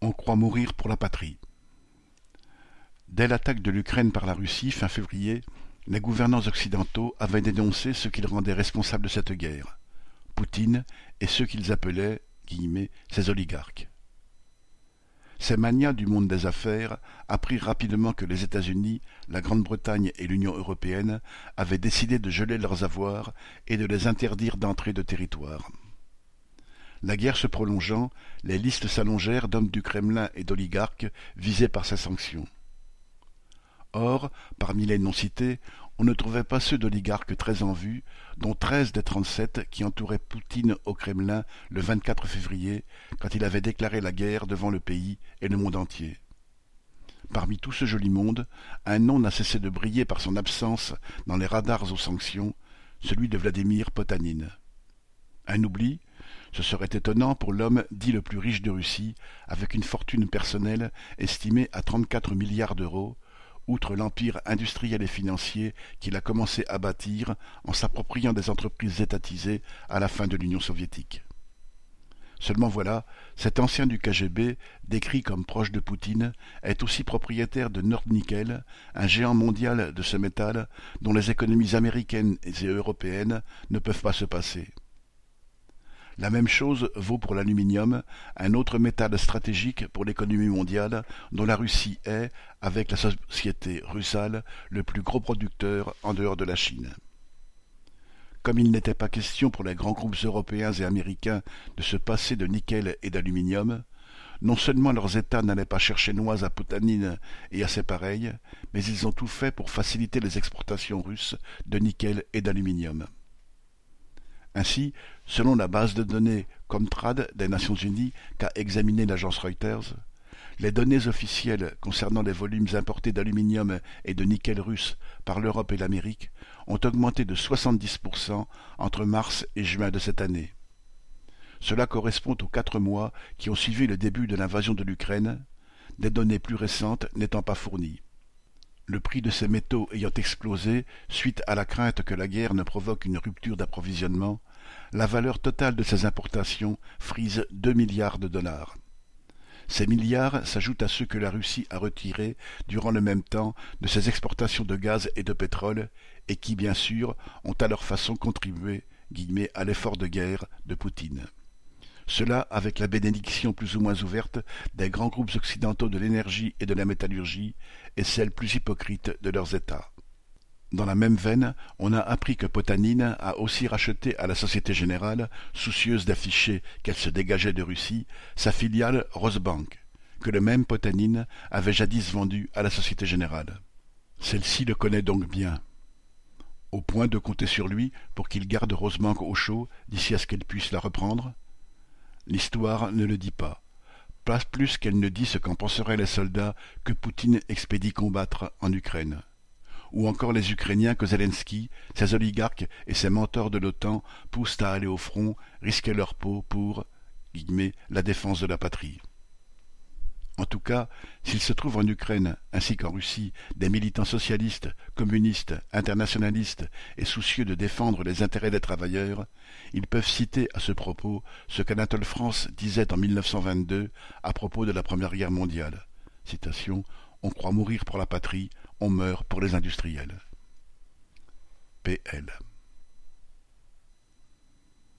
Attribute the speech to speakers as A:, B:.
A: on croit mourir pour la patrie. Dès l'attaque de l'Ukraine par la Russie fin février, les gouvernants occidentaux avaient dénoncé ce qu'ils rendaient responsables de cette guerre, Poutine et ceux qu'ils appelaient ses oligarques. Ces manias du monde des affaires apprirent rapidement que les États-Unis, la Grande-Bretagne et l'Union européenne avaient décidé de geler leurs avoirs et de les interdire d'entrer de territoire. La guerre se prolongeant, les listes s'allongèrent d'hommes du Kremlin et d'oligarques visés par ces sanctions. Or, parmi les non-cités, on ne trouvait pas ceux d'oligarques très en vue, dont treize des trente-sept qui entouraient Poutine au Kremlin le 24 février, quand il avait déclaré la guerre devant le pays et le monde entier. Parmi tout ce joli monde, un nom n'a cessé de briller par son absence dans les radars aux sanctions, celui de Vladimir Potanine. Un oubli, ce serait étonnant pour l'homme dit le plus riche de Russie, avec une fortune personnelle estimée à trente-quatre milliards d'euros, outre l'empire industriel et financier qu'il a commencé à bâtir en s'appropriant des entreprises étatisées à la fin de l'Union soviétique. Seulement voilà, cet ancien du KGB, décrit comme proche de Poutine, est aussi propriétaire de Nordnickel, un géant mondial de ce métal dont les économies américaines et européennes ne peuvent pas se passer. La même chose vaut pour l'aluminium, un autre métal stratégique pour l'économie mondiale, dont la Russie est, avec la société Russal, le plus gros producteur en dehors de la Chine. Comme il n'était pas question pour les grands groupes européens et américains de se passer de nickel et d'aluminium, non seulement leurs États n'allaient pas chercher noix à Poutanine et à ses pareils, mais ils ont tout fait pour faciliter les exportations russes de nickel et d'aluminium. Ainsi, selon la base de données Comtrade des Nations Unies qu'a examiné l'agence Reuters, les données officielles concernant les volumes importés d'aluminium et de nickel russe par l'Europe et l'Amérique ont augmenté de 70% entre mars et juin de cette année. Cela correspond aux quatre mois qui ont suivi le début de l'invasion de l'Ukraine, des données plus récentes n'étant pas fournies. Le prix de ces métaux ayant explosé suite à la crainte que la guerre ne provoque une rupture d'approvisionnement, la valeur totale de ces importations frise deux milliards de dollars. Ces milliards s'ajoutent à ceux que la Russie a retirés durant le même temps de ses exportations de gaz et de pétrole, et qui, bien sûr, ont à leur façon contribué à l'effort de guerre de Poutine. Cela avec la bénédiction plus ou moins ouverte des grands groupes occidentaux de l'énergie et de la métallurgie, et celle plus hypocrite de leurs États. Dans la même veine, on a appris que Potanine a aussi racheté à la Société Générale, soucieuse d'afficher qu'elle se dégageait de Russie, sa filiale Rosbank, que le même Potanine avait jadis vendue à la Société Générale. Celle-ci le connaît donc bien. Au point de compter sur lui pour qu'il garde Rosebank au chaud d'ici à ce qu'elle puisse la reprendre L'histoire ne le dit pas. Pas plus qu'elle ne dit ce qu'en penseraient les soldats que Poutine expédie combattre en Ukraine. Ou encore les Ukrainiens que Zelensky, ses oligarques et ses mentors de l'OTAN poussent à aller au front, risquer leur peau pour la défense de la patrie. En tout cas, s'il se trouve en Ukraine, ainsi qu'en Russie, des militants socialistes, communistes, internationalistes et soucieux de défendre les intérêts des travailleurs, ils peuvent citer à ce propos ce qu'Anatole France disait en 1922 à propos de la Première Guerre mondiale. Citation On croit mourir pour la patrie, on meurt pour les industriels. PL.